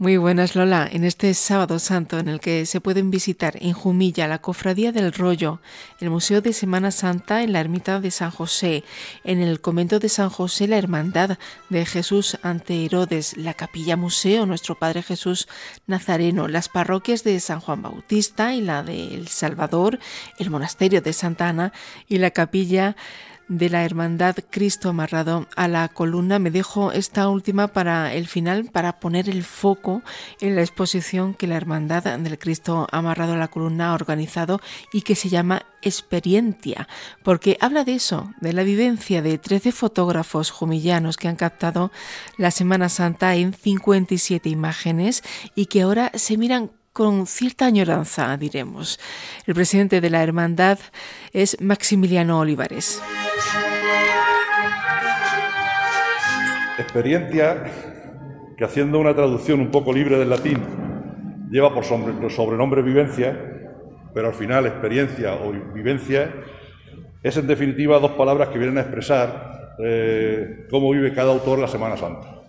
Muy buenas Lola, en este sábado santo en el que se pueden visitar en Jumilla la Cofradía del Rollo, el Museo de Semana Santa en la Ermita de San José, en el Convento de San José la Hermandad de Jesús ante Herodes, la Capilla Museo Nuestro Padre Jesús Nazareno, las parroquias de San Juan Bautista y la de El Salvador, el Monasterio de Santa Ana y la Capilla de la Hermandad Cristo amarrado a la columna. Me dejo esta última para el final, para poner el foco en la exposición que la Hermandad del Cristo amarrado a la columna ha organizado y que se llama Experiencia, porque habla de eso, de la vivencia de 13 fotógrafos jumillanos que han captado la Semana Santa en 57 imágenes y que ahora se miran con cierta añoranza, diremos. El presidente de la hermandad es Maximiliano Olivares. Experiencia que haciendo una traducción un poco libre del latín lleva por sobrenombre vivencia, pero al final experiencia o vivencia es en definitiva dos palabras que vienen a expresar eh, cómo vive cada autor la Semana Santa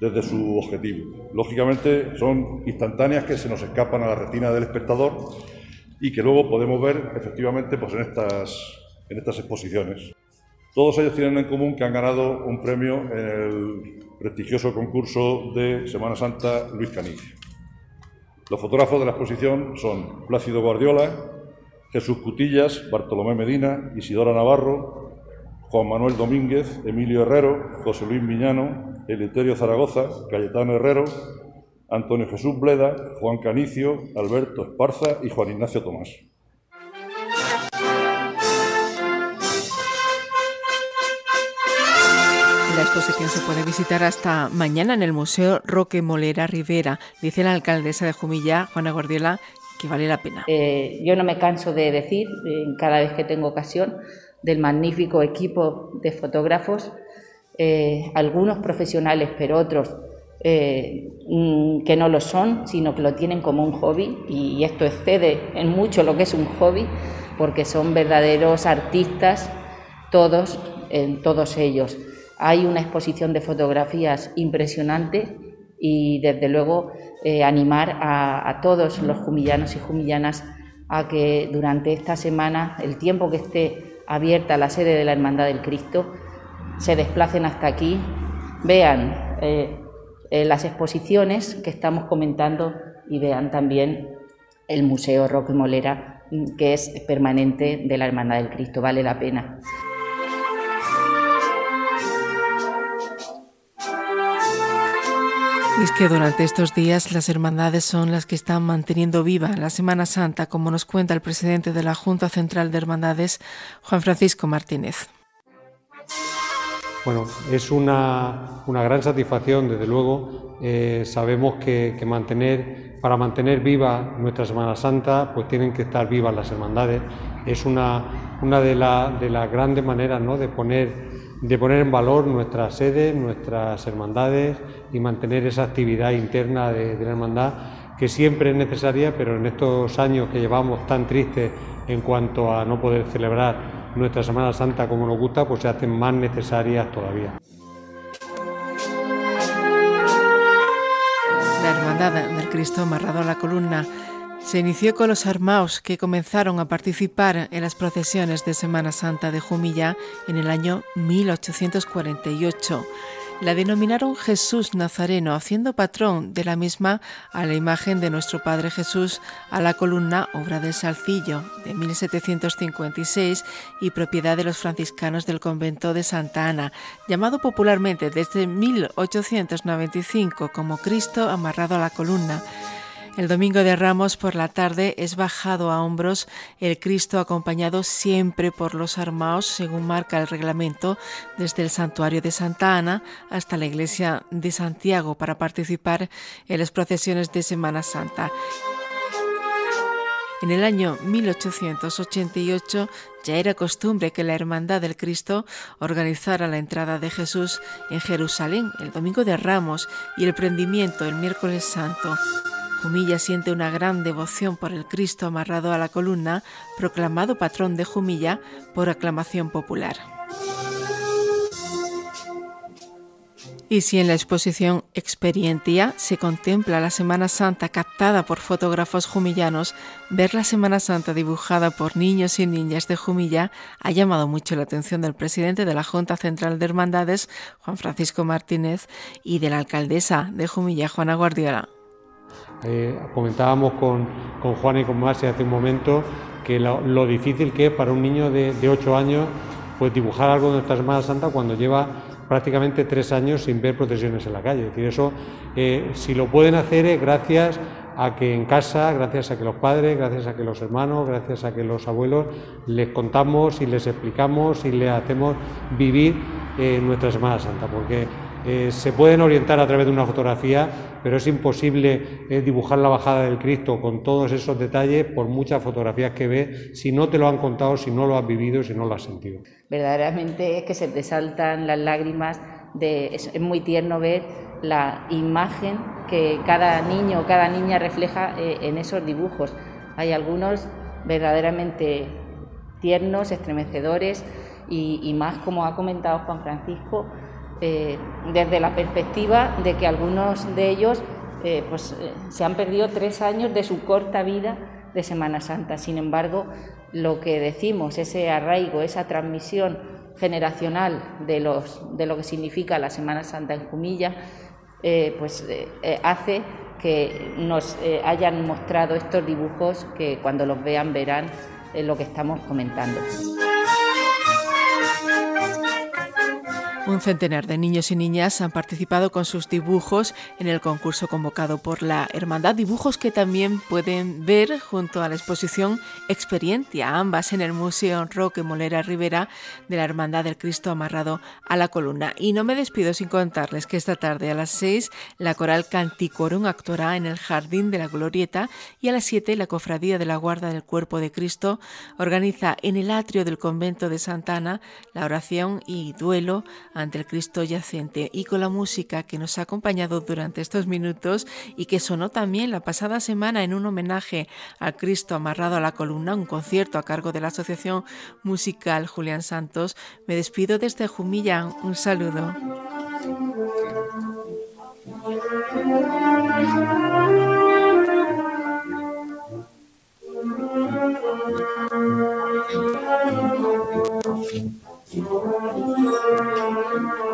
desde su objetivo. Lógicamente son instantáneas que se nos escapan a la retina del espectador y que luego podemos ver efectivamente pues, en, estas, en estas exposiciones. Todos ellos tienen en común que han ganado un premio en el prestigioso concurso de Semana Santa Luis Canigia. Los fotógrafos de la exposición son Plácido Guardiola, Jesús Cutillas, Bartolomé Medina, Isidora Navarro, Juan Manuel Domínguez, Emilio Herrero, José Luis Miñano, Eleuterio Zaragoza, Cayetano Herrero, Antonio Jesús Bleda, Juan Canicio, Alberto Esparza y Juan Ignacio Tomás. La exposición se puede visitar hasta mañana en el Museo Roque Molera Rivera. Dice la alcaldesa de Jumilla, Juana Gordiola, que vale la pena. Eh, yo no me canso de decir, cada vez que tengo ocasión, del magnífico equipo de fotógrafos, eh, algunos profesionales, pero otros eh, mm, que no lo son, sino que lo tienen como un hobby, y esto excede en mucho lo que es un hobby, porque son verdaderos artistas, todos, en todos ellos. Hay una exposición de fotografías impresionante y desde luego eh, animar a, a, todos los jumillanos y jumillanas a que durante esta semana, el tiempo que esté abierta la sede de la Hermandad del Cristo, se desplacen hasta aquí, vean eh, eh, las exposiciones que estamos comentando y vean también el Museo Roque Molera, que es permanente de la Hermandad del Cristo, vale la pena. Es que durante estos días las hermandades son las que están manteniendo viva la Semana Santa, como nos cuenta el presidente de la Junta Central de Hermandades, Juan Francisco Martínez. Bueno, es una, gran satisfacción, desde luego. Eh, sabemos que, mantener, para mantener viva nuestra Semana Santa, pues tienen que estar vivas las hermandades. Es una, una de, de las grandes maneras ¿no? de poner de poner en valor nuestras sedes, nuestras hermandades y mantener esa actividad interna de, la hermandad que siempre es necesaria, pero en estos años que llevamos tan tristes en cuanto a no poder celebrar nuestra Semana Santa como nos gusta, pues se hacen más necesarias todavía. La Hermandad del Cristo amarrado a la columna se inició con los armaos que comenzaron a participar en las procesiones de Semana Santa de Jumilla en el año 1848. La denominaron Jesús Nazareno, haciendo patrón de la misma a la imagen de nuestro Padre Jesús a la columna Obra del Salcillo de 1756 y propiedad de los franciscanos del convento de Santa Ana, llamado popularmente desde 1895 como Cristo amarrado a la columna. El domingo de Ramos por la tarde es bajado a hombros el Cristo acompañado siempre por los armados según marca el reglamento desde el santuario de Santa Ana hasta la iglesia de Santiago para participar en las procesiones de Semana Santa. En el año 1888 ya era costumbre que la Hermandad del Cristo organizara la entrada de Jesús en Jerusalén el domingo de Ramos y el prendimiento el miércoles santo. Jumilla siente una gran devoción por el Cristo amarrado a la columna, proclamado patrón de Jumilla por aclamación popular. Y si en la exposición Experientia se contempla la Semana Santa captada por fotógrafos jumillanos, ver la Semana Santa dibujada por niños y niñas de Jumilla ha llamado mucho la atención del presidente de la Junta Central de Hermandades, Juan Francisco Martínez, y de la alcaldesa de Jumilla, Juana Guardiola. Eh, comentábamos con, Juan y con Masi hace un momento que lo, difícil que es para un niño de, de 8 años pues dibujar algo de nuestra Semana Santa cuando lleva prácticamente tres años sin ver procesiones en la calle. Es decir, eso, eh, si lo pueden hacer es gracias a que en casa, gracias a que los padres, gracias a que los hermanos, gracias a que los abuelos les contamos y les explicamos y les hacemos vivir eh, nuestra Semana Santa, porque eh, se pueden orientar a través de una fotografía, pero es imposible dibujar la bajada del Cristo con todos esos detalles por muchas fotografías que ves si no te lo han contado, si no lo has vivido, si no lo has sentido verdaderamente es que se te saltan las lágrimas, de, es, muy tierno ver la imagen que cada niño o cada niña refleja eh, en esos dibujos. Hay algunos verdaderamente tiernos, estremecedores y, más, como ha comentado Juan Francisco, eh, desde la perspectiva de que algunos de ellos eh, pues, se han perdido tres años de su corta vida de Semana Santa. Sin embargo, lo que decimos, ese arraigo, esa transmisión generacional de, los, de lo que significa la Semana Santa en Jumilla, eh, pues eh, eh, hace que nos hayan mostrado estos dibujos que cuando los vean verán lo que estamos comentando. Un centenar de niños y niñas han participado con sus dibujos en el concurso convocado por la Hermandad, dibujos que también pueden ver junto a la exposición Experiencia, ambas en el Museo Roque Molera Rivera de la Hermandad del Cristo amarrado a la columna. Y no me despido sin contarles que esta tarde a las 6 la coral Canticorum actuará en el Jardín de la Glorieta y a las 7 la Cofradía de la Guarda del Cuerpo de Cristo organiza en el atrio del convento de Santana la oración y duelo ante el Cristo yacente y con la música que nos ha acompañado durante estos minutos y que sonó también la pasada semana en un homenaje al Cristo amarrado a la columna, un concierto a cargo de la Asociación Musical Julián Santos, me despido desde Jumilla. Un saludo. oh you.